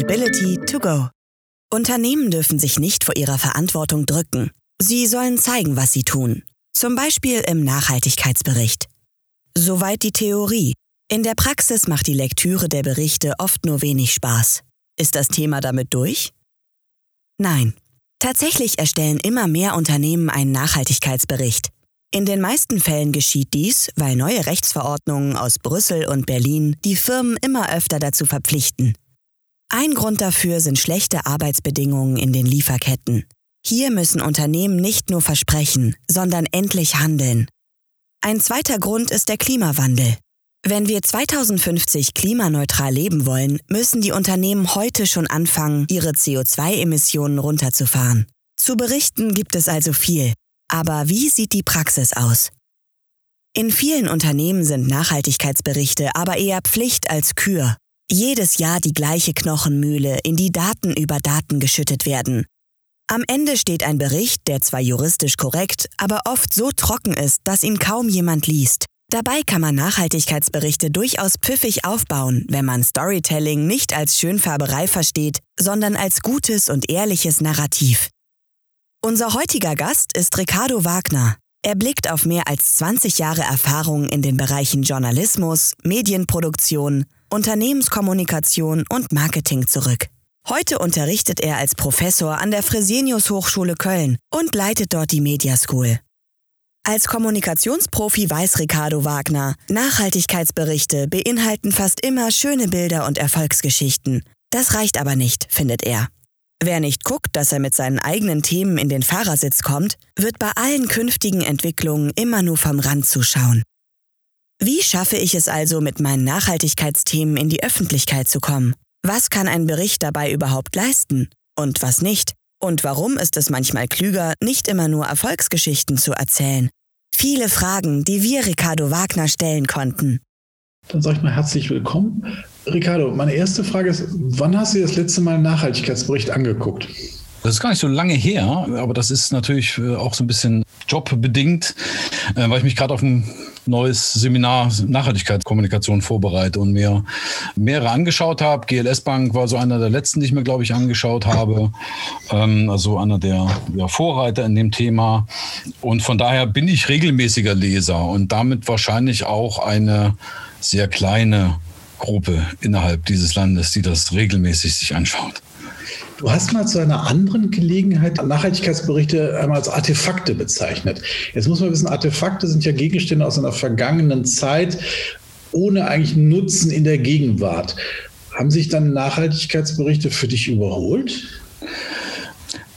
Sustainability to go. Unternehmen dürfen sich nicht vor ihrer Verantwortung drücken. Sie sollen zeigen, was sie tun. Zum Beispiel im Nachhaltigkeitsbericht. Soweit die Theorie. In der Praxis macht die Lektüre der Berichte oft nur wenig Spaß. Ist das Thema damit durch? Nein. Tatsächlich erstellen immer mehr Unternehmen einen Nachhaltigkeitsbericht. In den meisten Fällen geschieht dies, weil neue Rechtsverordnungen aus Brüssel und Berlin die Firmen immer öfter dazu verpflichten. Ein Grund dafür sind schlechte Arbeitsbedingungen in den Lieferketten. Hier müssen Unternehmen nicht nur versprechen, sondern endlich handeln. Ein zweiter Grund ist der Klimawandel. Wenn wir 2050 klimaneutral leben wollen, müssen die Unternehmen heute schon anfangen, ihre CO2-Emissionen runterzufahren. Zu berichten gibt es also viel, aber wie sieht die Praxis aus? In vielen Unternehmen sind Nachhaltigkeitsberichte aber eher Pflicht als Kür. Jedes Jahr die gleiche Knochenmühle, in die Daten über Daten geschüttet werden. Am Ende steht ein Bericht, der zwar juristisch korrekt, aber oft so trocken ist, dass ihn kaum jemand liest. Dabei kann man Nachhaltigkeitsberichte durchaus pfiffig aufbauen, wenn man Storytelling nicht als Schönfärberei versteht, sondern als gutes und ehrliches Narrativ. Unser heutiger Gast ist Ricardo Wagner. Er blickt auf mehr als 20 Jahre Erfahrung in den Bereichen Journalismus, Medienproduktion, Unternehmenskommunikation und Marketing zurück. Heute unterrichtet er als Professor an der Fresenius Hochschule Köln und leitet dort die Media School. Als Kommunikationsprofi weiß Ricardo Wagner, Nachhaltigkeitsberichte beinhalten fast immer schöne Bilder und Erfolgsgeschichten. Das reicht aber nicht, findet er. Wer nicht guckt, dass er mit seinen eigenen Themen in den Fahrersitz kommt, wird bei allen künftigen Entwicklungen immer nur vom Rand zuschauen. Wie schaffe ich es also, mit meinen Nachhaltigkeitsthemen in die Öffentlichkeit zu kommen? Was kann ein Bericht dabei überhaupt leisten? Und was nicht? Und warum ist es manchmal klüger, nicht immer nur Erfolgsgeschichten zu erzählen? Viele Fragen, die wir Ricardo Wagner stellen konnten. Dann sage ich mal herzlich willkommen. Ricardo, meine erste Frage ist, wann hast du das letzte Mal einen Nachhaltigkeitsbericht angeguckt? Das ist gar nicht so lange her, aber das ist natürlich äh, auch so ein bisschen jobbedingt, äh, weil ich mich gerade auf ein neues Seminar Nachhaltigkeitskommunikation vorbereite und mir mehrere angeschaut habe. GLS Bank war so einer der letzten, die ich mir, glaube ich, angeschaut habe. Ähm, also einer der Vorreiter in dem Thema. Und von daher bin ich regelmäßiger Leser und damit wahrscheinlich auch eine sehr kleine Gruppe innerhalb dieses Landes, die das regelmäßig sich anschaut. Du hast mal zu einer anderen Gelegenheit Nachhaltigkeitsberichte einmal als Artefakte bezeichnet. Jetzt muss man wissen, Artefakte sind ja Gegenstände aus einer vergangenen Zeit ohne eigentlich Nutzen in der Gegenwart. Haben sich dann Nachhaltigkeitsberichte für dich überholt?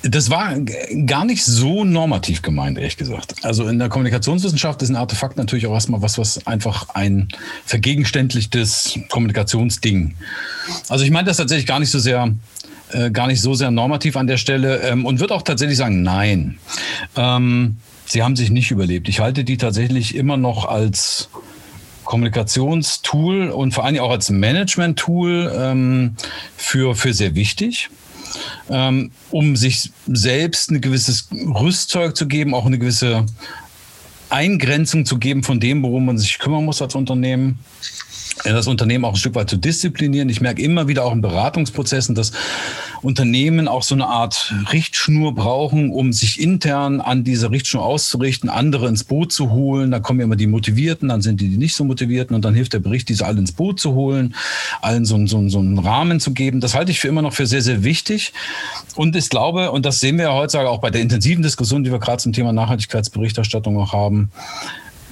Das war gar nicht so normativ gemeint, ehrlich gesagt. Also in der Kommunikationswissenschaft ist ein Artefakt natürlich auch erstmal was, was einfach ein vergegenständlichtes Kommunikationsding. Also ich meine das tatsächlich gar nicht so sehr, äh, gar nicht so sehr normativ an der Stelle ähm, und würde auch tatsächlich sagen, nein. Ähm, sie haben sich nicht überlebt. Ich halte die tatsächlich immer noch als Kommunikationstool und vor allem auch als Management-Tool ähm, für, für sehr wichtig ähm, um sich selbst ein gewisses Rüstzeug zu geben, auch eine gewisse Eingrenzung zu geben von dem, worum man sich kümmern muss als Unternehmen das Unternehmen auch ein Stück weit zu disziplinieren. Ich merke immer wieder auch in Beratungsprozessen, dass Unternehmen auch so eine Art Richtschnur brauchen, um sich intern an dieser Richtschnur auszurichten, andere ins Boot zu holen. Da kommen immer die Motivierten, dann sind die, die nicht so Motivierten und dann hilft der Bericht, diese alle ins Boot zu holen, allen so, so, so einen Rahmen zu geben. Das halte ich für immer noch für sehr, sehr wichtig. Und ich glaube, und das sehen wir ja heutzutage auch bei der intensiven Diskussion, die wir gerade zum Thema Nachhaltigkeitsberichterstattung auch haben,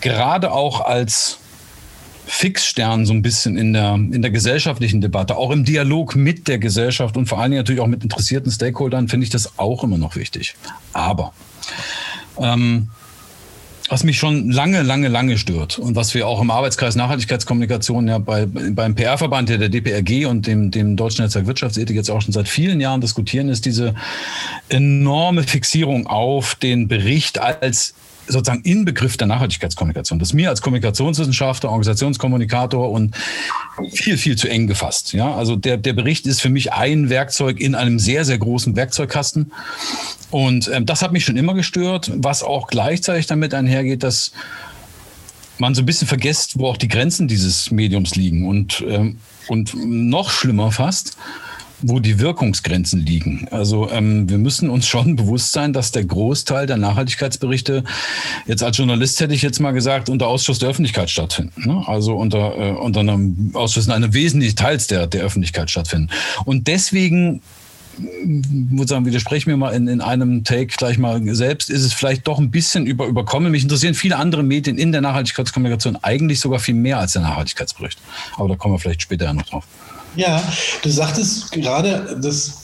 gerade auch als Fixstern so ein bisschen in der, in der gesellschaftlichen Debatte, auch im Dialog mit der Gesellschaft und vor allen Dingen natürlich auch mit interessierten Stakeholdern, finde ich das auch immer noch wichtig. Aber ähm, was mich schon lange, lange, lange stört und was wir auch im Arbeitskreis Nachhaltigkeitskommunikation ja bei, beim PR-Verband der DPRG und dem, dem Deutschen Netzwerk Wirtschaftsethik jetzt auch schon seit vielen Jahren diskutieren, ist diese enorme Fixierung auf den Bericht als sozusagen Inbegriff der Nachhaltigkeitskommunikation. Das ist mir als Kommunikationswissenschaftler, Organisationskommunikator und viel, viel zu eng gefasst. Ja, also der, der Bericht ist für mich ein Werkzeug in einem sehr, sehr großen Werkzeugkasten. Und ähm, das hat mich schon immer gestört, was auch gleichzeitig damit einhergeht, dass man so ein bisschen vergisst, wo auch die Grenzen dieses Mediums liegen. Und, ähm, und noch schlimmer fast, wo die Wirkungsgrenzen liegen. Also ähm, wir müssen uns schon bewusst sein, dass der Großteil der Nachhaltigkeitsberichte jetzt als Journalist hätte ich jetzt mal gesagt unter Ausschuss der Öffentlichkeit stattfinden. Ne? Also unter äh, unter einem Ausschuss einer wesentlichen Teils der der Öffentlichkeit stattfinden. Und deswegen würde sagen, widerspreche mir mal in, in einem Take gleich mal selbst, ist es vielleicht doch ein bisschen über, überkommen. Mich interessieren viele andere Medien in der Nachhaltigkeitskommunikation eigentlich sogar viel mehr als der Nachhaltigkeitsbericht. Aber da kommen wir vielleicht später noch drauf. Ja, du sagtest gerade, dass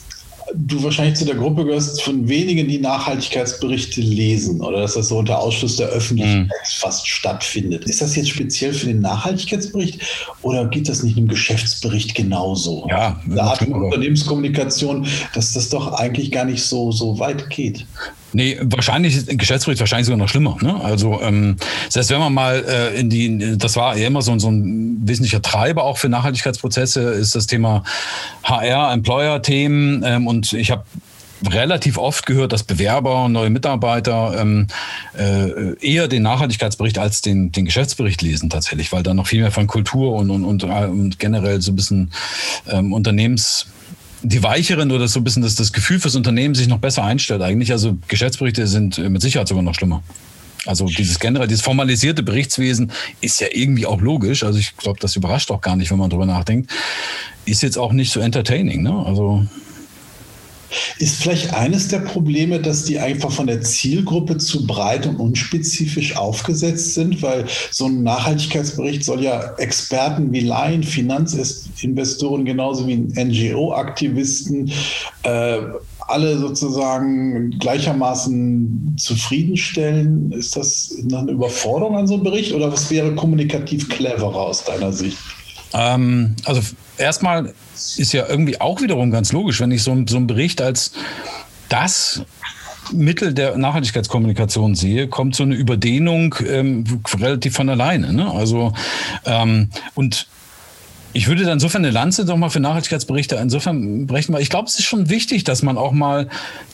du wahrscheinlich zu der Gruppe gehörst von wenigen, die Nachhaltigkeitsberichte lesen oder dass das so unter Ausschluss der Öffentlichkeit mhm. fast stattfindet. Ist das jetzt speziell für den Nachhaltigkeitsbericht oder geht das nicht im Geschäftsbericht genauso? Ja, Art von Unternehmenskommunikation, dass das doch eigentlich gar nicht so, so weit geht. Nee, wahrscheinlich ist ein Geschäftsbericht wahrscheinlich sogar noch schlimmer. Ne? Also ähm, heißt, wenn man mal äh, in die, das war ja immer so, so ein wesentlicher Treiber auch für Nachhaltigkeitsprozesse, ist das Thema HR, Employer-Themen. Ähm, und ich habe relativ oft gehört, dass Bewerber und neue Mitarbeiter ähm, äh, eher den Nachhaltigkeitsbericht als den, den Geschäftsbericht lesen tatsächlich, weil da noch viel mehr von Kultur und, und, und, und generell so ein bisschen ähm, Unternehmens die weicheren oder so ein bisschen das, das Gefühl fürs Unternehmen sich noch besser einstellt eigentlich. Also Geschäftsberichte sind mit Sicherheit sogar noch schlimmer. Also dieses generell, dieses formalisierte Berichtswesen ist ja irgendwie auch logisch. Also ich glaube, das überrascht auch gar nicht, wenn man drüber nachdenkt. Ist jetzt auch nicht so entertaining. Ne? Also ist vielleicht eines der Probleme, dass die einfach von der Zielgruppe zu breit und unspezifisch aufgesetzt sind, weil so ein Nachhaltigkeitsbericht soll ja Experten wie Laien, Finanzinvestoren genauso wie NGO-Aktivisten äh, alle sozusagen gleichermaßen zufriedenstellen. Ist das eine Überforderung an so einem Bericht oder was wäre kommunikativ cleverer aus deiner Sicht? Ähm, also erstmal ist ja irgendwie auch wiederum ganz logisch, wenn ich so, so einen Bericht als das Mittel der Nachhaltigkeitskommunikation sehe, kommt so eine Überdehnung ähm, relativ von alleine. Ne? Also ähm, und ich würde dann insofern eine Lanze doch mal für Nachhaltigkeitsberichte insofern brechen, weil ich glaube, es ist schon wichtig, dass man auch mal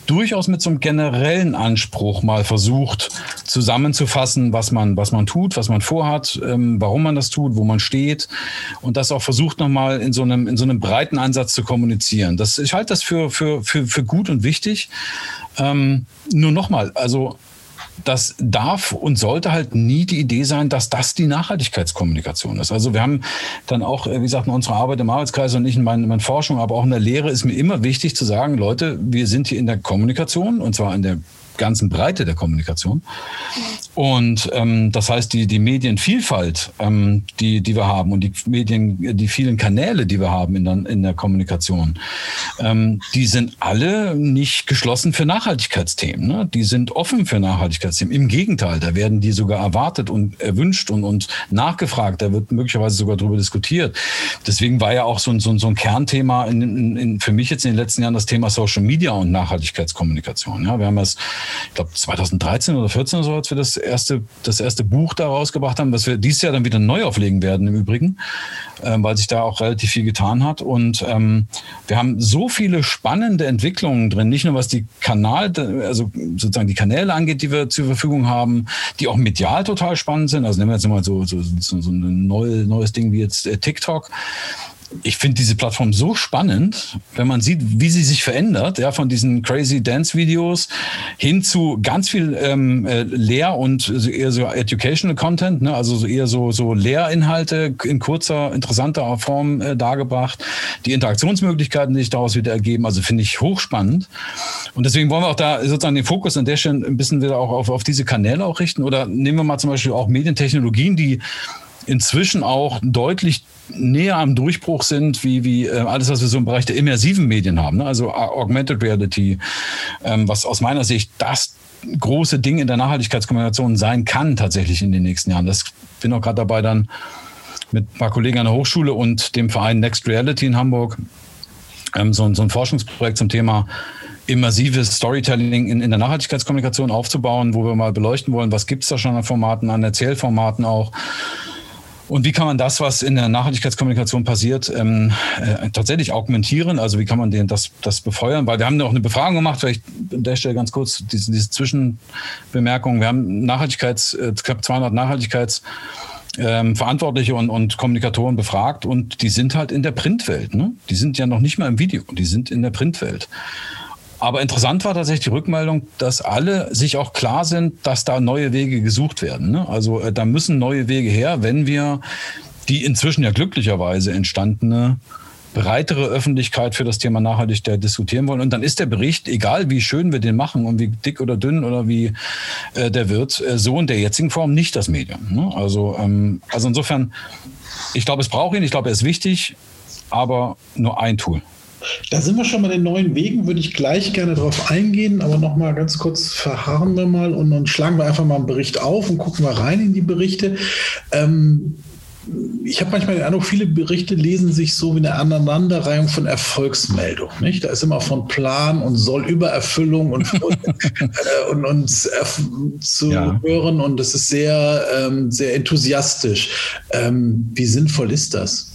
durchaus mit so einem generellen Anspruch mal versucht zusammenzufassen, was man, was man tut, was man vorhat, ähm, warum man das tut, wo man steht und das auch versucht nochmal in so einem, in so einem breiten Ansatz zu kommunizieren. Das, ich halte das für, für, für, für gut und wichtig. Ähm, nur nochmal, also das darf und sollte halt nie die Idee sein, dass das die Nachhaltigkeitskommunikation ist. Also wir haben dann auch, wie gesagt, in unserer Arbeit im Arbeitskreis und nicht in meiner, Forschung, aber auch in der Lehre ist mir immer wichtig zu sagen, Leute, wir sind hier in der Kommunikation und zwar in der ganzen Breite der Kommunikation. Und ähm, das heißt, die, die Medienvielfalt, ähm, die, die wir haben und die Medien, die vielen Kanäle, die wir haben in der, in der Kommunikation, ähm, die sind alle nicht geschlossen für Nachhaltigkeitsthemen. Ne? Die sind offen für Nachhaltigkeitsthemen. Im Gegenteil, da werden die sogar erwartet und erwünscht und, und nachgefragt. Da wird möglicherweise sogar darüber diskutiert. Deswegen war ja auch so ein, so ein, so ein Kernthema in, in, in, für mich jetzt in den letzten Jahren das Thema Social Media und Nachhaltigkeitskommunikation. Ja, wir haben das ich glaube 2013 oder 14 oder so, als wir das erste, das erste Buch da rausgebracht haben, was wir dieses Jahr dann wieder neu auflegen werden im Übrigen, ähm, weil sich da auch relativ viel getan hat. Und ähm, wir haben so viele spannende Entwicklungen drin, nicht nur was die Kanal, also sozusagen die Kanäle angeht, die wir zur Verfügung haben, die auch medial total spannend sind. Also nehmen wir jetzt mal so, so, so, so ein neues Ding wie jetzt äh, TikTok ich finde diese Plattform so spannend, wenn man sieht, wie sie sich verändert, ja, von diesen crazy Dance-Videos hin zu ganz viel ähm, äh, Lehr- und eher so educational Content, ne? also so eher so, so Lehrinhalte in kurzer, interessanter Form äh, dargebracht. Die Interaktionsmöglichkeiten, die sich daraus wieder ergeben, also finde ich hochspannend. Und deswegen wollen wir auch da sozusagen den Fokus an der Stelle ein bisschen wieder auch auf, auf diese Kanäle auch richten. Oder nehmen wir mal zum Beispiel auch Medientechnologien, die inzwischen auch deutlich näher am Durchbruch sind, wie, wie äh, alles, was wir so im Bereich der immersiven Medien haben. Ne? Also Augmented Reality, ähm, was aus meiner Sicht das große Ding in der Nachhaltigkeitskommunikation sein kann, tatsächlich in den nächsten Jahren. Das bin auch gerade dabei, dann mit ein paar Kollegen an der Hochschule und dem Verein Next Reality in Hamburg ähm, so, so ein Forschungsprojekt zum Thema immersives Storytelling in, in der Nachhaltigkeitskommunikation aufzubauen, wo wir mal beleuchten wollen, was gibt es da schon an Formaten, an Erzählformaten auch und wie kann man das, was in der Nachhaltigkeitskommunikation passiert, ähm, äh, tatsächlich augmentieren? Also wie kann man den, das, das befeuern? Weil wir haben auch eine Befragung gemacht, vielleicht an der Stelle ganz kurz diese, diese Zwischenbemerkung. Wir haben Nachhaltigkeits, äh, knapp 200 Nachhaltigkeits ähm, Verantwortliche und, und Kommunikatoren befragt und die sind halt in der Printwelt. Ne? Die sind ja noch nicht mal im Video, die sind in der Printwelt. Aber interessant war tatsächlich die Rückmeldung, dass alle sich auch klar sind, dass da neue Wege gesucht werden. Ne? Also äh, da müssen neue Wege her, wenn wir die inzwischen ja glücklicherweise entstandene breitere Öffentlichkeit für das Thema Nachhaltigkeit diskutieren wollen. Und dann ist der Bericht, egal wie schön wir den machen und wie dick oder dünn oder wie äh, der wird, äh, so in der jetzigen Form nicht das Medium. Ne? Also, ähm, also insofern, ich glaube, es braucht ihn, ich glaube, er ist wichtig, aber nur ein Tool. Da sind wir schon bei den neuen Wegen, würde ich gleich gerne darauf eingehen, aber noch mal ganz kurz verharren wir mal und dann schlagen wir einfach mal einen Bericht auf und gucken mal rein in die Berichte. Ähm, ich habe manchmal den Eindruck, viele Berichte lesen sich so wie eine Aneinanderreihung von Erfolgsmeldungen. Nicht? Da ist immer von Plan und soll Übererfüllung und, und, äh, und, und äh, zu ja. hören und das ist sehr, ähm, sehr enthusiastisch. Ähm, wie sinnvoll ist das?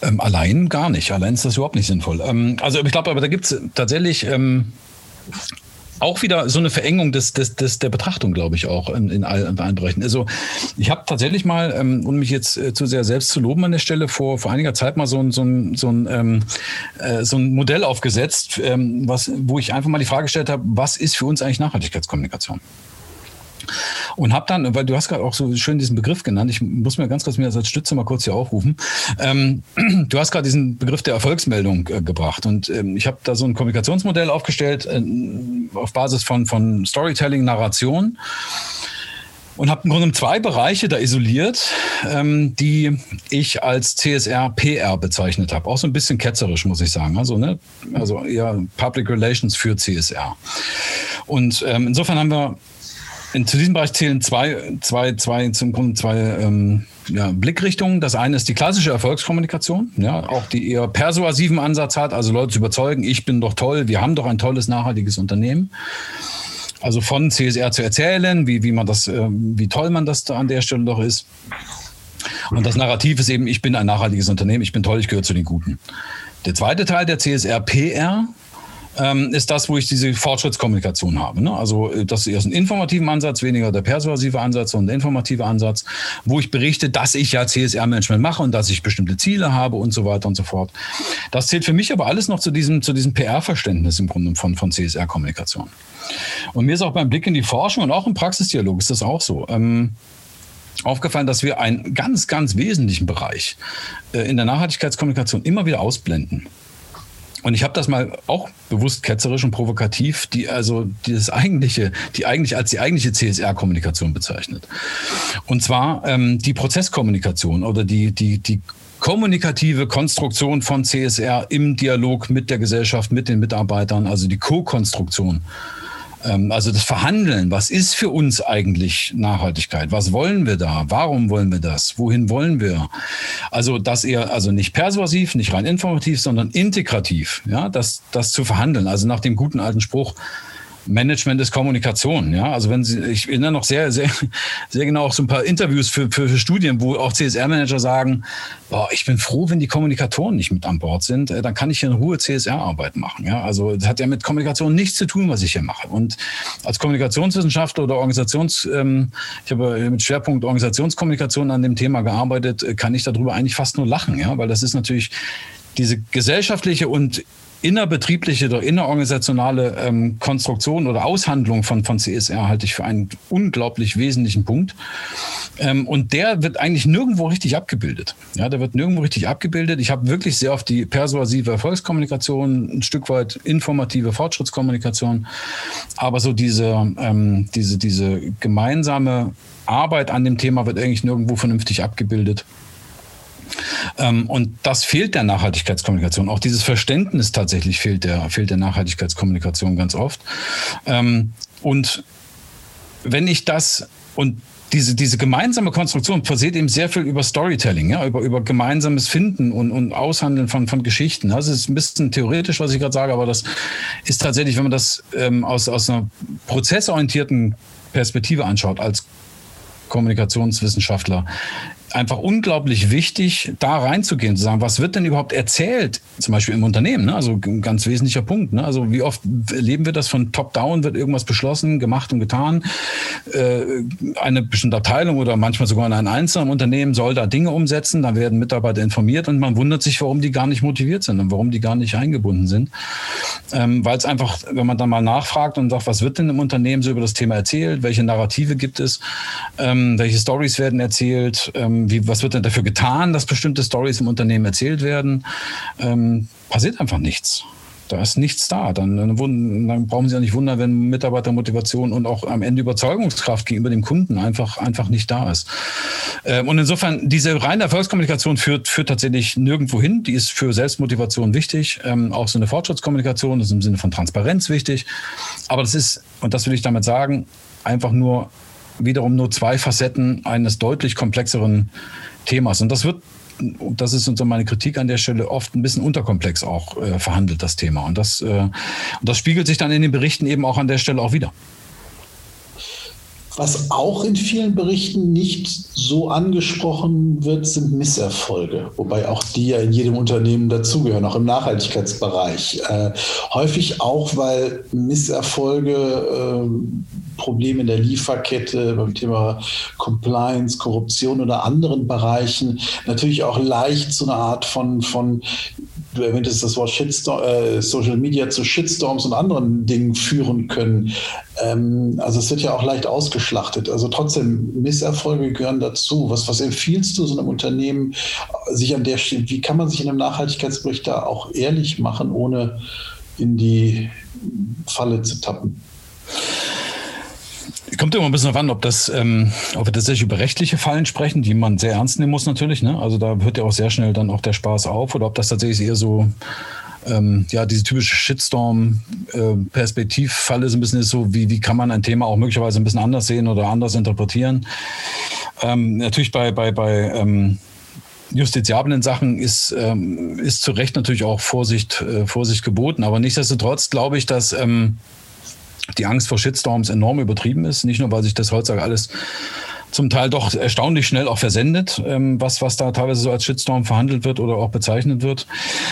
Ähm, allein gar nicht. Allein ist das überhaupt nicht sinnvoll. Ähm, also ich glaube, aber da gibt es tatsächlich ähm, auch wieder so eine Verengung des, des, des der Betrachtung, glaube ich, auch in, in, allen, Bereichen. Also ich habe tatsächlich mal, ähm, um mich jetzt äh, zu sehr selbst zu loben an der Stelle, vor, vor einiger Zeit mal so ein, so ein, so ein, ähm, äh, so ein Modell aufgesetzt, ähm, was, wo ich einfach mal die Frage gestellt habe, was ist für uns eigentlich Nachhaltigkeitskommunikation? Und habe dann, weil du hast gerade auch so schön diesen Begriff genannt, ich muss mir ganz kurz mir als Stütze mal kurz hier aufrufen. Ähm, du hast gerade diesen Begriff der Erfolgsmeldung äh, gebracht und ähm, ich habe da so ein Kommunikationsmodell aufgestellt äh, auf Basis von, von Storytelling, Narration und habe im Grunde zwei Bereiche da isoliert, ähm, die ich als CSR PR bezeichnet habe. Auch so ein bisschen ketzerisch, muss ich sagen. Also, ne? also eher Public Relations für CSR. Und ähm, insofern haben wir in, zu diesem Bereich zählen zwei, zwei, zwei, zum Grunde zwei ähm, ja, Blickrichtungen. Das eine ist die klassische Erfolgskommunikation, ja, auch die eher persuasiven Ansatz hat, also Leute zu überzeugen, ich bin doch toll, wir haben doch ein tolles, nachhaltiges Unternehmen. Also von CSR zu erzählen, wie, wie man das, äh, wie toll man das da an der Stelle doch ist. Und das Narrativ ist eben, ich bin ein nachhaltiges Unternehmen, ich bin toll, ich gehöre zu den Guten. Der zweite Teil der CSR PR ähm, ist das, wo ich diese Fortschrittskommunikation habe. Ne? Also äh, das ist erst ein informativer Ansatz, weniger der persuasive Ansatz, sondern der informative Ansatz, wo ich berichte, dass ich ja CSR-Management mache und dass ich bestimmte Ziele habe und so weiter und so fort. Das zählt für mich aber alles noch zu diesem, zu diesem PR-Verständnis im Grunde von, von CSR-Kommunikation. Und mir ist auch beim Blick in die Forschung und auch im Praxisdialog ist das auch so. Ähm, aufgefallen, dass wir einen ganz, ganz wesentlichen Bereich äh, in der Nachhaltigkeitskommunikation immer wieder ausblenden. Und ich habe das mal auch bewusst ketzerisch und provokativ, die also dieses eigentliche, die eigentlich als die eigentliche CSR-Kommunikation bezeichnet. Und zwar ähm, die Prozesskommunikation oder die, die, die kommunikative Konstruktion von CSR im Dialog mit der Gesellschaft, mit den Mitarbeitern, also die Co-Konstruktion also das Verhandeln, was ist für uns eigentlich Nachhaltigkeit? Was wollen wir da? Warum wollen wir das? Wohin wollen wir? Also das eher, also nicht persuasiv, nicht rein informativ, sondern integrativ, ja, das, das zu verhandeln. Also nach dem guten alten Spruch, Management ist Kommunikation. Ja, also wenn Sie, ich erinnere noch sehr, sehr, sehr genau auch so ein paar Interviews für, für, für Studien, wo auch CSR-Manager sagen, boah, ich bin froh, wenn die Kommunikatoren nicht mit an Bord sind, äh, dann kann ich hier in Ruhe CSR-Arbeit machen. Ja, also das hat ja mit Kommunikation nichts zu tun, was ich hier mache. Und als Kommunikationswissenschaftler oder Organisations, ähm, ich habe mit Schwerpunkt Organisationskommunikation an dem Thema gearbeitet, äh, kann ich darüber eigentlich fast nur lachen, ja, weil das ist natürlich diese gesellschaftliche und innerbetriebliche oder innerorganisationale ähm, Konstruktion oder Aushandlung von, von CSR halte ich für einen unglaublich wesentlichen Punkt. Ähm, und der wird eigentlich nirgendwo richtig abgebildet. Ja, der wird nirgendwo richtig abgebildet. Ich habe wirklich sehr auf die persuasive Erfolgskommunikation, ein Stück weit informative Fortschrittskommunikation, aber so diese, ähm, diese, diese gemeinsame Arbeit an dem Thema wird eigentlich nirgendwo vernünftig abgebildet. Ähm, und das fehlt der Nachhaltigkeitskommunikation. Auch dieses Verständnis tatsächlich fehlt der, fehlt der Nachhaltigkeitskommunikation ganz oft. Ähm, und wenn ich das und diese, diese gemeinsame Konstruktion passiert eben sehr viel über Storytelling, ja, über, über gemeinsames Finden und, und Aushandeln von, von Geschichten. Das ist ein bisschen theoretisch, was ich gerade sage, aber das ist tatsächlich, wenn man das ähm, aus, aus einer prozessorientierten Perspektive anschaut, als Kommunikationswissenschaftler, einfach unglaublich wichtig, da reinzugehen, zu sagen, was wird denn überhaupt erzählt, zum Beispiel im Unternehmen, ne? also ein ganz wesentlicher Punkt. Ne? Also wie oft erleben wir das von Top-Down, wird irgendwas beschlossen, gemacht und getan. Äh, eine bestimmte Abteilung oder manchmal sogar in einem einzelnen Unternehmen soll da Dinge umsetzen, da werden Mitarbeiter informiert und man wundert sich, warum die gar nicht motiviert sind und warum die gar nicht eingebunden sind. Ähm, Weil es einfach, wenn man dann mal nachfragt und sagt, was wird denn im Unternehmen so über das Thema erzählt, welche Narrative gibt es, ähm, welche Stories werden erzählt, ähm, wie, was wird denn dafür getan, dass bestimmte Stories im Unternehmen erzählt werden? Ähm, passiert einfach nichts. Da ist nichts da. Dann, dann, dann, brauchen Sie ja nicht wundern, wenn Mitarbeitermotivation und auch am Ende Überzeugungskraft gegenüber dem Kunden einfach, einfach nicht da ist. Ähm, und insofern, diese reine Erfolgskommunikation führt, führt tatsächlich nirgendwo hin. Die ist für Selbstmotivation wichtig. Ähm, auch so eine Fortschrittskommunikation ist im Sinne von Transparenz wichtig. Aber das ist, und das will ich damit sagen, einfach nur wiederum nur zwei Facetten eines deutlich komplexeren Themas. Und das wird, das ist meine Kritik an der Stelle, oft ein bisschen unterkomplex auch äh, verhandelt, das Thema. Und das, äh, und das spiegelt sich dann in den Berichten eben auch an der Stelle auch wieder. Was auch in vielen Berichten nicht so angesprochen wird, sind Misserfolge, wobei auch die ja in jedem Unternehmen dazugehören, auch im Nachhaltigkeitsbereich. Äh, häufig auch, weil Misserfolge äh, Probleme in der Lieferkette beim Thema Compliance, Korruption oder anderen Bereichen natürlich auch leicht zu einer Art von, von du erwähntest das Wort Shitstorm, äh, Social Media zu Shitstorms und anderen Dingen führen können. Ähm, also es wird ja auch leicht ausgeschlachtet. Also trotzdem, Misserfolge gehören dazu. Was, was empfiehlst du so einem Unternehmen, sich an der wie kann man sich in einem Nachhaltigkeitsbericht da auch ehrlich machen, ohne in die Falle zu tappen? Kommt immer ein bisschen an, ob das, ähm, ob wir tatsächlich über rechtliche Fallen sprechen, die man sehr ernst nehmen muss natürlich. Ne? Also da hört ja auch sehr schnell dann auch der Spaß auf, oder ob das tatsächlich eher so ähm, ja, diese typische Shitstorm-Perspektivfalle äh, so ein bisschen ist so, wie, wie kann man ein Thema auch möglicherweise ein bisschen anders sehen oder anders interpretieren. Ähm, natürlich bei, bei, bei ähm, justiziablen Sachen ist, ähm, ist zu Recht natürlich auch Vorsicht, äh, Vorsicht geboten. Aber nichtsdestotrotz glaube ich, dass ähm, die Angst vor Shitstorms enorm übertrieben ist. Nicht nur, weil sich das heutzutage alles zum Teil doch erstaunlich schnell auch versendet, ähm, was, was da teilweise so als Shitstorm verhandelt wird oder auch bezeichnet wird.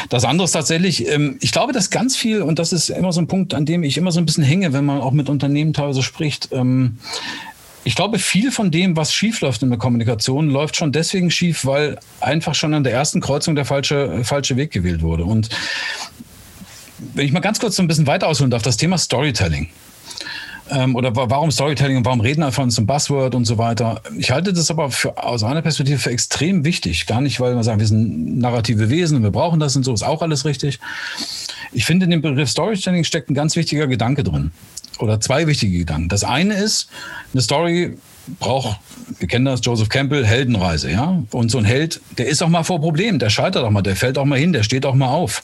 Das andere ist tatsächlich, ähm, ich glaube, dass ganz viel, und das ist immer so ein Punkt, an dem ich immer so ein bisschen hänge, wenn man auch mit Unternehmen teilweise spricht, ähm, ich glaube, viel von dem, was schief läuft in der Kommunikation, läuft schon deswegen schief, weil einfach schon an der ersten Kreuzung der falsche, falsche Weg gewählt wurde. Und wenn ich mal ganz kurz so ein bisschen weiter ausholen darf, das Thema Storytelling ähm, oder warum Storytelling und warum reden einfach uns ein Buzzword und so weiter. Ich halte das aber für, aus einer Perspektive für extrem wichtig. Gar nicht, weil man sagt, wir sind narrative Wesen und wir brauchen das und so, ist auch alles richtig. Ich finde, in dem Begriff Storytelling steckt ein ganz wichtiger Gedanke drin. Oder zwei wichtige Gedanken. Das eine ist, eine Story braucht, wir kennen das, Joseph Campbell, Heldenreise, ja. Und so ein Held, der ist auch mal vor Problemen, der scheitert auch mal, der fällt auch mal hin, der steht auch mal auf.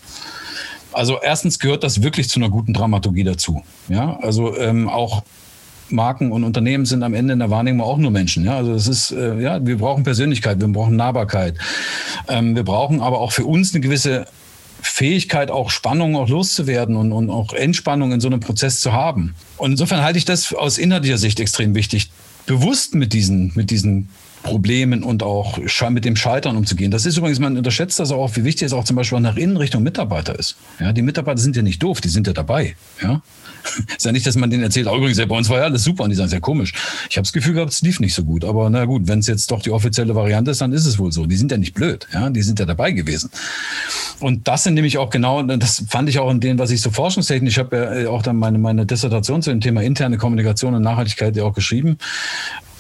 Also erstens gehört das wirklich zu einer guten Dramaturgie dazu. Ja, also ähm, auch Marken und Unternehmen sind am Ende in der Wahrnehmung auch nur Menschen. Ja, also es ist, äh, ja, wir brauchen Persönlichkeit, wir brauchen Nahbarkeit. Ähm, wir brauchen aber auch für uns eine gewisse Fähigkeit, auch Spannung auch loszuwerden und, und auch Entspannung in so einem Prozess zu haben. Und insofern halte ich das aus inhaltlicher Sicht extrem wichtig, bewusst mit diesen, mit diesen Problemen und auch mit dem Scheitern umzugehen. Das ist übrigens, man unterschätzt das auch, wie wichtig es auch zum Beispiel nach innen Richtung Mitarbeiter ist. Ja, die Mitarbeiter sind ja nicht doof, die sind ja dabei. Ja, ist ja nicht, dass man denen erzählt, oh, übrigens, bei uns war ja alles super und die sagen, sehr komisch. Ich habe das Gefühl gehabt, es lief nicht so gut. Aber na gut, wenn es jetzt doch die offizielle Variante ist, dann ist es wohl so. Die sind ja nicht blöd, ja, die sind ja dabei gewesen. Und das sind nämlich auch genau, das fand ich auch in dem, was ich so forschungstechnisch, ich habe ja äh, auch dann meine, meine Dissertation zu dem Thema interne Kommunikation und Nachhaltigkeit ja auch geschrieben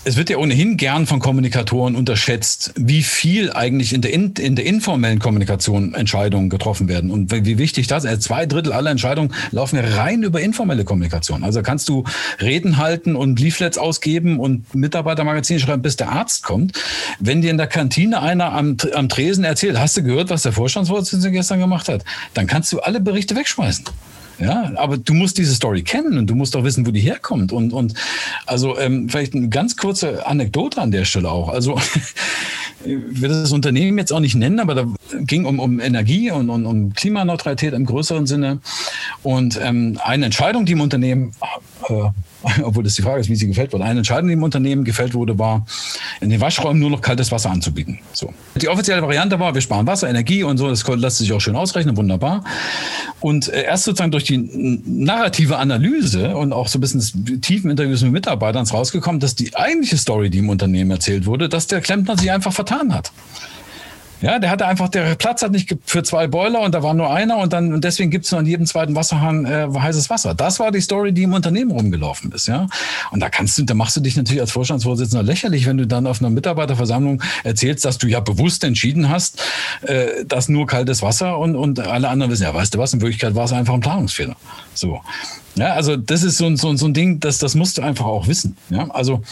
es wird ja ohnehin gern von Kommunikatoren unterschätzt, wie viel eigentlich in der, in, in der informellen Kommunikation Entscheidungen getroffen werden und wie wichtig das ist. Also zwei Drittel aller Entscheidungen laufen ja rein über informelle Kommunikation. Also kannst du Reden halten und Leaflets ausgeben und Mitarbeitermagazine schreiben, bis der Arzt kommt. Wenn dir in der Kantine einer am, am Tresen erzählt, hast du gehört, was der Vorstandsvorsitzende gestern gemacht hat, dann kannst du alle Berichte wegschmeißen. Ja, aber du musst diese Story kennen und du musst auch wissen, wo die herkommt. Und, und also ähm, vielleicht eine ganz kurze Anekdote an der Stelle auch. Also ich will das Unternehmen jetzt auch nicht nennen, aber da ging um, um Energie und, und um Klimaneutralität im größeren Sinne. Und ähm, eine Entscheidung, die im Unternehmen äh, obwohl das die Frage ist, wie sie gefällt wurde. Eine Entscheidung, Unternehmen gefällt wurde, war, in den Waschräumen nur noch kaltes Wasser anzubieten. So. Die offizielle Variante war, wir sparen Wasser, Energie und so, das lässt sich auch schön ausrechnen, wunderbar. Und äh, erst sozusagen durch die narrative Analyse und auch so ein bisschen tiefen Interviews mit Mitarbeitern ist rausgekommen, dass die eigentliche Story, die im Unternehmen erzählt wurde, dass der Klempner sich einfach vertan hat. Ja, der hatte einfach, der Platz hat nicht für zwei Boiler und da war nur einer und dann und deswegen gibt es nur an jedem zweiten Wasserhahn äh, heißes Wasser. Das war die Story, die im Unternehmen rumgelaufen ist, ja. Und da kannst du, da machst du dich natürlich als Vorstandsvorsitzender lächerlich, wenn du dann auf einer Mitarbeiterversammlung erzählst, dass du ja bewusst entschieden hast, äh, dass nur kaltes Wasser und, und alle anderen wissen, ja, weißt du was, in Wirklichkeit war es einfach ein Planungsfehler. So. Ja, also das ist so, so, so ein Ding, das, das musst du einfach auch wissen. Ja, also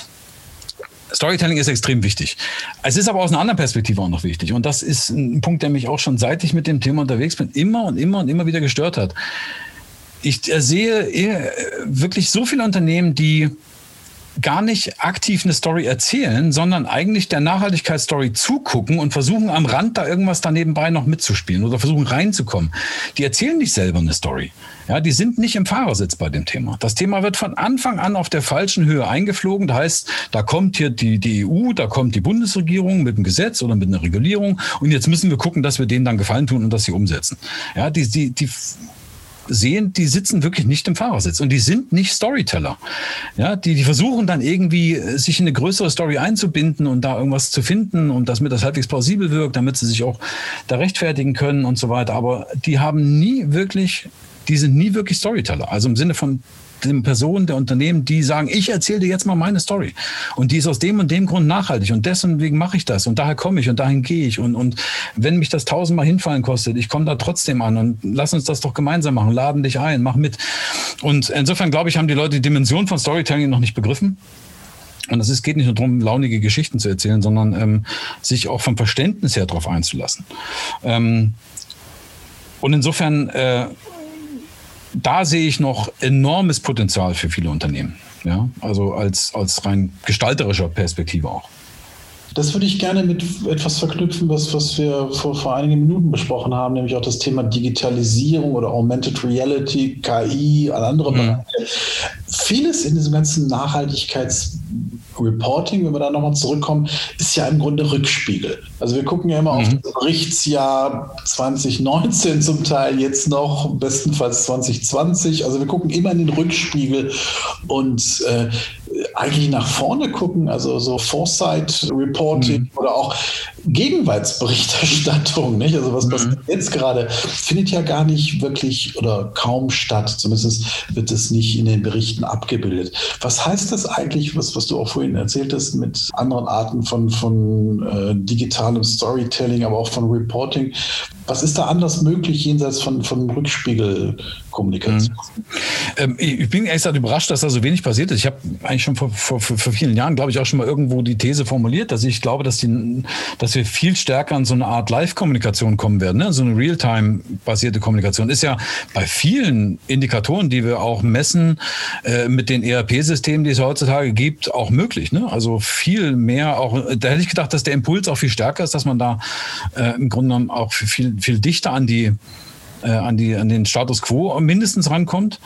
Storytelling ist extrem wichtig. Es ist aber aus einer anderen Perspektive auch noch wichtig. Und das ist ein Punkt, der mich auch schon seit ich mit dem Thema unterwegs bin, immer und immer und immer wieder gestört hat. Ich sehe wirklich so viele Unternehmen, die gar nicht aktiv eine Story erzählen, sondern eigentlich der Nachhaltigkeitsstory zugucken und versuchen am Rand da irgendwas da nebenbei noch mitzuspielen oder versuchen reinzukommen. Die erzählen nicht selber eine Story. Ja, die sind nicht im Fahrersitz bei dem Thema. Das Thema wird von Anfang an auf der falschen Höhe eingeflogen. Das heißt, da kommt hier die, die EU, da kommt die Bundesregierung mit einem Gesetz oder mit einer Regulierung und jetzt müssen wir gucken, dass wir denen dann Gefallen tun und dass sie umsetzen. Ja, die, die, die sehen, die sitzen wirklich nicht im Fahrersitz und die sind nicht Storyteller. Ja, die, die versuchen dann irgendwie, äh, sich in eine größere Story einzubinden und da irgendwas zu finden und damit das halbwegs plausibel wirkt, damit sie sich auch da rechtfertigen können und so weiter. Aber die haben nie wirklich, die sind nie wirklich Storyteller. Also im Sinne von, den Personen der Unternehmen, die sagen, ich erzähle dir jetzt mal meine Story. Und die ist aus dem und dem Grund nachhaltig. Und deswegen mache ich das. Und daher komme ich und dahin gehe ich. Und, und wenn mich das tausendmal hinfallen kostet, ich komme da trotzdem an. Und lass uns das doch gemeinsam machen. Laden dich ein, mach mit. Und insofern, glaube ich, haben die Leute die Dimension von Storytelling noch nicht begriffen. Und es geht nicht nur darum, launige Geschichten zu erzählen, sondern ähm, sich auch vom Verständnis her darauf einzulassen. Ähm, und insofern äh, da sehe ich noch enormes Potenzial für viele Unternehmen. Ja, also als, als rein gestalterischer Perspektive auch. Das würde ich gerne mit etwas verknüpfen, was, was wir vor, vor einigen Minuten besprochen haben, nämlich auch das Thema Digitalisierung oder Augmented Reality, KI, andere mhm. Bereiche. Vieles in diesem ganzen Nachhaltigkeitsreporting, wenn wir da nochmal zurückkommen, ist ja im Grunde Rückspiegel. Also wir gucken ja immer mhm. auf das Berichtsjahr 2019 zum Teil, jetzt noch bestenfalls 2020. Also wir gucken immer in den Rückspiegel und äh, eigentlich nach vorne gucken, also so Foresight Reporting mhm. oder auch Gegenwartsberichterstattung, nicht? Also was passiert mhm. jetzt gerade, findet ja gar nicht wirklich oder kaum statt. Zumindest wird es nicht in den Berichten abgebildet. Was heißt das eigentlich, was, was du auch vorhin erzählt hast, mit anderen Arten von, von äh, digitalem Storytelling, aber auch von Reporting? Was ist da anders möglich jenseits von, von Rückspiegelkommunikation? Mhm. Ähm, ich bin gesagt überrascht, dass da so wenig passiert ist. Ich habe eigentlich schon vor, vor, vor vielen Jahren, glaube ich, auch schon mal irgendwo die These formuliert, dass ich glaube, dass, die, dass wir viel stärker an so eine Art Live-Kommunikation kommen werden. Ne? So eine Real-Time-basierte Kommunikation ist ja bei vielen Indikatoren, die wir auch messen, äh, mit den ERP-Systemen, die es heutzutage gibt, auch möglich. Ne? Also viel mehr auch, da hätte ich gedacht, dass der Impuls auch viel stärker ist, dass man da äh, im Grunde genommen auch viel viel dichter an die äh, an, die, an den Status quo mindestens rankommt.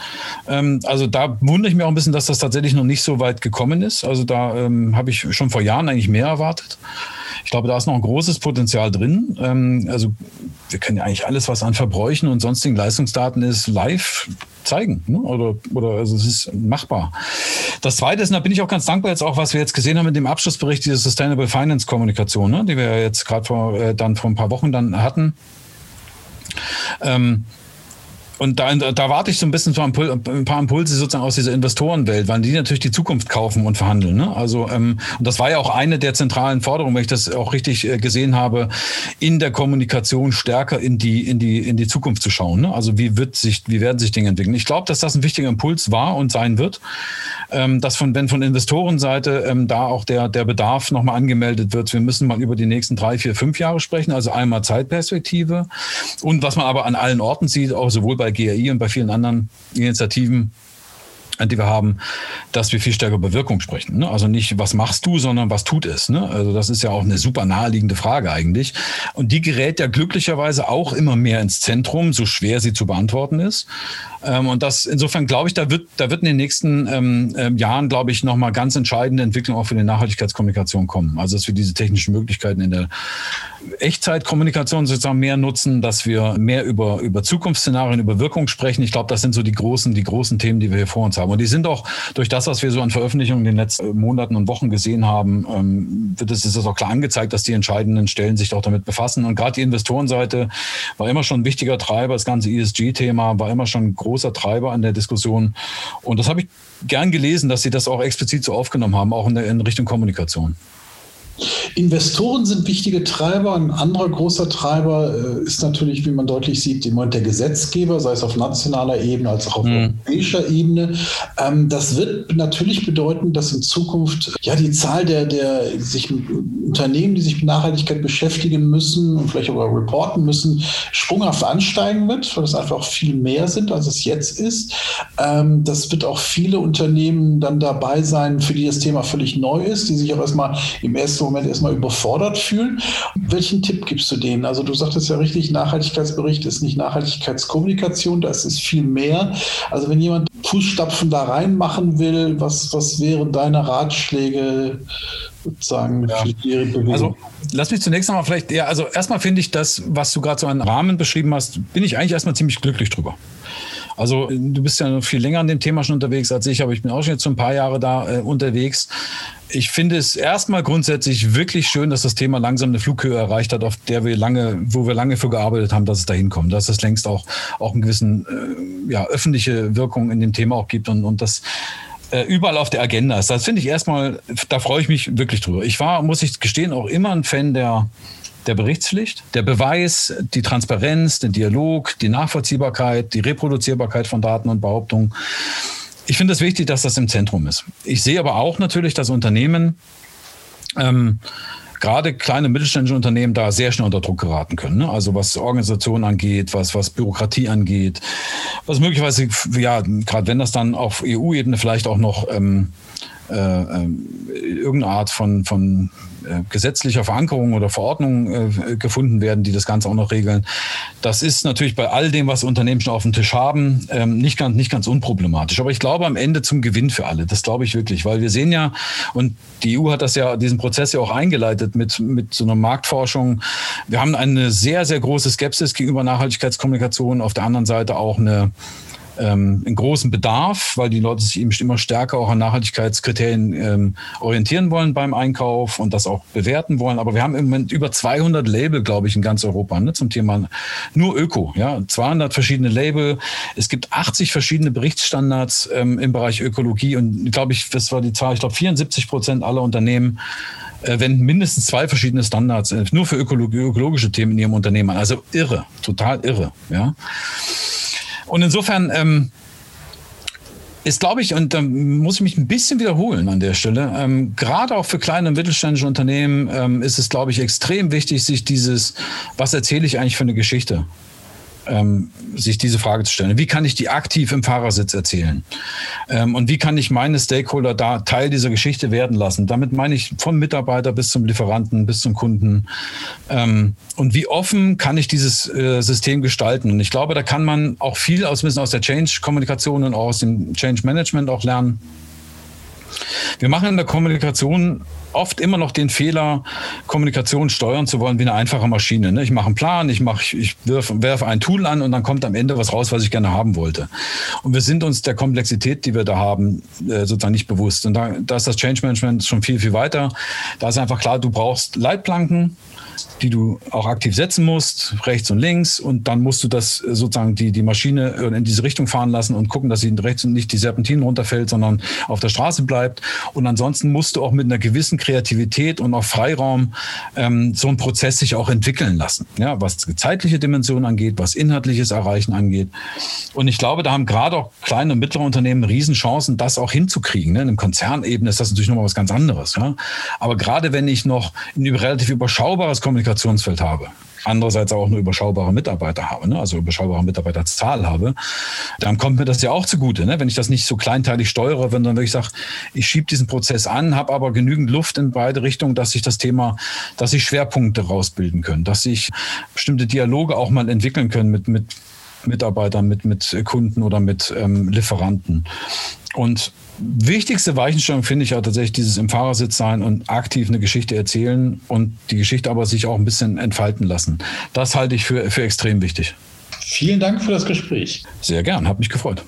Ähm, also da wundere ich mich auch ein bisschen, dass das tatsächlich noch nicht so weit gekommen ist. Also da ähm, habe ich schon vor Jahren eigentlich mehr erwartet. Ich glaube, da ist noch ein großes Potenzial drin. Ähm, also wir können ja eigentlich alles, was an Verbräuchen und sonstigen Leistungsdaten ist, live zeigen. Ne? Oder, oder also es ist machbar. Das Zweite ist, und da bin ich auch ganz dankbar jetzt auch, was wir jetzt gesehen haben mit dem Abschlussbericht, diese Sustainable Finance Kommunikation, ne? die wir jetzt gerade vor, äh, vor ein paar Wochen dann hatten ähm, und da, da warte ich so ein bisschen ein paar Impulse sozusagen aus dieser Investorenwelt, weil die natürlich die Zukunft kaufen und verhandeln. Ne? Also ähm, und das war ja auch eine der zentralen Forderungen, wenn ich das auch richtig äh, gesehen habe, in der Kommunikation stärker in die in die in die Zukunft zu schauen. Ne? Also wie wird sich wie werden sich Dinge entwickeln? Ich glaube, dass das ein wichtiger Impuls war und sein wird, ähm, dass von wenn von Investorenseite ähm, da auch der der Bedarf nochmal angemeldet wird. Wir müssen mal über die nächsten drei, vier, fünf Jahre sprechen. Also einmal Zeitperspektive und was man aber an allen Orten sieht, auch sowohl bei bei GRI und bei vielen anderen Initiativen die wir haben, dass wir viel stärker über Wirkung sprechen. Ne? Also nicht, was machst du, sondern was tut es. Ne? Also das ist ja auch eine super naheliegende Frage eigentlich. Und die gerät ja glücklicherweise auch immer mehr ins Zentrum, so schwer sie zu beantworten ist. Ähm, und das insofern glaube ich, da wird, da wird in den nächsten ähm, ähm, Jahren, glaube ich, nochmal ganz entscheidende Entwicklung auch für die Nachhaltigkeitskommunikation kommen. Also dass wir diese technischen Möglichkeiten in der Echtzeitkommunikation sozusagen mehr nutzen, dass wir mehr über, über Zukunftsszenarien, über Wirkung sprechen. Ich glaube, das sind so die großen, die großen Themen, die wir hier vor uns haben. Und die sind auch durch das, was wir so an Veröffentlichungen in den letzten Monaten und Wochen gesehen haben, ähm, wird es ist auch klar angezeigt, dass die entscheidenden Stellen sich auch damit befassen. Und gerade die Investorenseite war immer schon ein wichtiger Treiber. Das ganze ESG-Thema war immer schon ein großer Treiber an der Diskussion. Und das habe ich gern gelesen, dass Sie das auch explizit so aufgenommen haben, auch in, der, in Richtung Kommunikation. Investoren sind wichtige Treiber. Ein anderer großer Treiber äh, ist natürlich, wie man deutlich sieht, im Moment der Gesetzgeber, sei es auf nationaler Ebene als auch auf mhm. europäischer Ebene. Ähm, das wird natürlich bedeuten, dass in Zukunft ja die Zahl der, der sich Unternehmen, die sich mit Nachhaltigkeit beschäftigen müssen und vielleicht auch reporten müssen, sprunghaft ansteigen wird, weil es einfach viel mehr sind, als es jetzt ist. Ähm, das wird auch viele Unternehmen dann dabei sein, für die das Thema völlig neu ist, die sich auch erstmal im ersten Moment erstmal überfordert fühlen. Welchen Tipp gibst du denen? Also du sagtest ja richtig, Nachhaltigkeitsbericht ist nicht Nachhaltigkeitskommunikation, das ist viel mehr. Also wenn jemand Fußstapfen da reinmachen will, was, was wären deine Ratschläge sozusagen ja. für die Bewegung? Also lass mich zunächst einmal vielleicht, ja, also erstmal finde ich das, was du gerade so einen Rahmen beschrieben hast, bin ich eigentlich erstmal ziemlich glücklich drüber. Also du bist ja noch viel länger an dem Thema schon unterwegs als ich, aber ich bin auch schon jetzt so ein paar Jahre da äh, unterwegs. Ich finde es erstmal grundsätzlich wirklich schön, dass das Thema langsam eine Flughöhe erreicht hat, auf der wir lange, wo wir lange für gearbeitet haben, dass es dahin kommt, dass es längst auch, auch einen gewissen äh, ja, öffentliche Wirkung in dem Thema auch gibt und, und das äh, überall auf der Agenda ist. Das finde ich erstmal, da freue ich mich wirklich drüber. Ich war, muss ich gestehen, auch immer ein Fan der, der Berichtspflicht, der Beweis, die Transparenz, den Dialog, die Nachvollziehbarkeit, die Reproduzierbarkeit von Daten und Behauptungen. Ich finde es wichtig, dass das im Zentrum ist. Ich sehe aber auch natürlich, dass Unternehmen, ähm, gerade kleine mittelständische Unternehmen da sehr schnell unter Druck geraten können. Ne? Also was Organisation angeht, was, was Bürokratie angeht, was möglicherweise, ja, gerade wenn das dann auf EU-Ebene vielleicht auch noch ähm, äh, äh, irgendeine Art von, von äh, gesetzlicher Verankerung oder Verordnung äh, gefunden werden, die das Ganze auch noch regeln. Das ist natürlich bei all dem, was Unternehmen schon auf dem Tisch haben, ähm, nicht, ganz, nicht ganz unproblematisch. Aber ich glaube am Ende zum Gewinn für alle. Das glaube ich wirklich, weil wir sehen ja, und die EU hat das ja, diesen Prozess ja auch eingeleitet mit, mit so einer Marktforschung. Wir haben eine sehr, sehr große Skepsis gegenüber Nachhaltigkeitskommunikation. Auf der anderen Seite auch eine ähm, einen großen Bedarf, weil die Leute sich eben immer stärker auch an Nachhaltigkeitskriterien ähm, orientieren wollen beim Einkauf und das auch bewerten wollen. Aber wir haben im Moment über 200 Label, glaube ich, in ganz Europa ne, zum Thema nur Öko. Ja, 200 verschiedene Label. Es gibt 80 verschiedene Berichtsstandards ähm, im Bereich Ökologie und glaube ich, das war die Zahl. Ich glaube, 74 Prozent aller Unternehmen äh, wenden mindestens zwei verschiedene Standards äh, nur für ökologi ökologische Themen in ihrem Unternehmen. Also irre, total irre. Ja. Und insofern ähm, ist, glaube ich, und da muss ich mich ein bisschen wiederholen an der Stelle, ähm, gerade auch für kleine und mittelständische Unternehmen ähm, ist es, glaube ich, extrem wichtig, sich dieses, was erzähle ich eigentlich für eine Geschichte, ähm, sich diese Frage zu stellen. Wie kann ich die aktiv im Fahrersitz erzählen? Ähm, und wie kann ich meine Stakeholder da Teil dieser Geschichte werden lassen? Damit meine ich vom Mitarbeiter bis zum Lieferanten, bis zum Kunden. Ähm, und wie offen kann ich dieses äh, System gestalten? Und ich glaube, da kann man auch viel aus, aus der Change-Kommunikation und auch aus dem Change-Management auch lernen. Wir machen in der Kommunikation oft immer noch den Fehler, Kommunikation steuern zu wollen wie eine einfache Maschine. Ne? Ich mache einen Plan, ich, mach, ich werfe werf ein Tool an und dann kommt am Ende was raus, was ich gerne haben wollte. Und wir sind uns der Komplexität, die wir da haben, äh, sozusagen nicht bewusst. Und da, da ist das Change Management schon viel, viel weiter. Da ist einfach klar, du brauchst Leitplanken, die du auch aktiv setzen musst, rechts und links. Und dann musst du das sozusagen die, die Maschine in diese Richtung fahren lassen und gucken, dass sie rechts und nicht die Serpentinen runterfällt, sondern auf der Straße bleibt. Und ansonsten musst du auch mit einer gewissen Kreativität und auch Freiraum ähm, so einen Prozess sich auch entwickeln lassen. Ja, was zeitliche Dimensionen angeht, was inhaltliches Erreichen angeht. Und ich glaube, da haben gerade auch kleine und mittlere Unternehmen Riesenchancen, das auch hinzukriegen. Ne? In einem Konzernebene ist das natürlich nochmal was ganz anderes. Ja? Aber gerade wenn ich noch ein relativ überschaubares Kommunikationsfeld habe, andererseits auch eine überschaubare Mitarbeiter habe, ne? also überschaubare Mitarbeiterzahl habe, dann kommt mir das ja auch zugute. Ne? Wenn ich das nicht so kleinteilig steuere, wenn dann wirklich sage, ich schiebe diesen Prozess an, habe aber genügend Luft in beide Richtungen, dass sich das Thema, dass sich Schwerpunkte rausbilden können, dass sich bestimmte Dialoge auch mal entwickeln können mit, mit Mitarbeitern, mit, mit Kunden oder mit ähm, Lieferanten. Und wichtigste Weichenstellung finde ich ja tatsächlich dieses im Fahrersitz sein und aktiv eine Geschichte erzählen und die Geschichte aber sich auch ein bisschen entfalten lassen. Das halte ich für, für extrem wichtig. Vielen Dank für das Gespräch. Sehr gern, hat mich gefreut.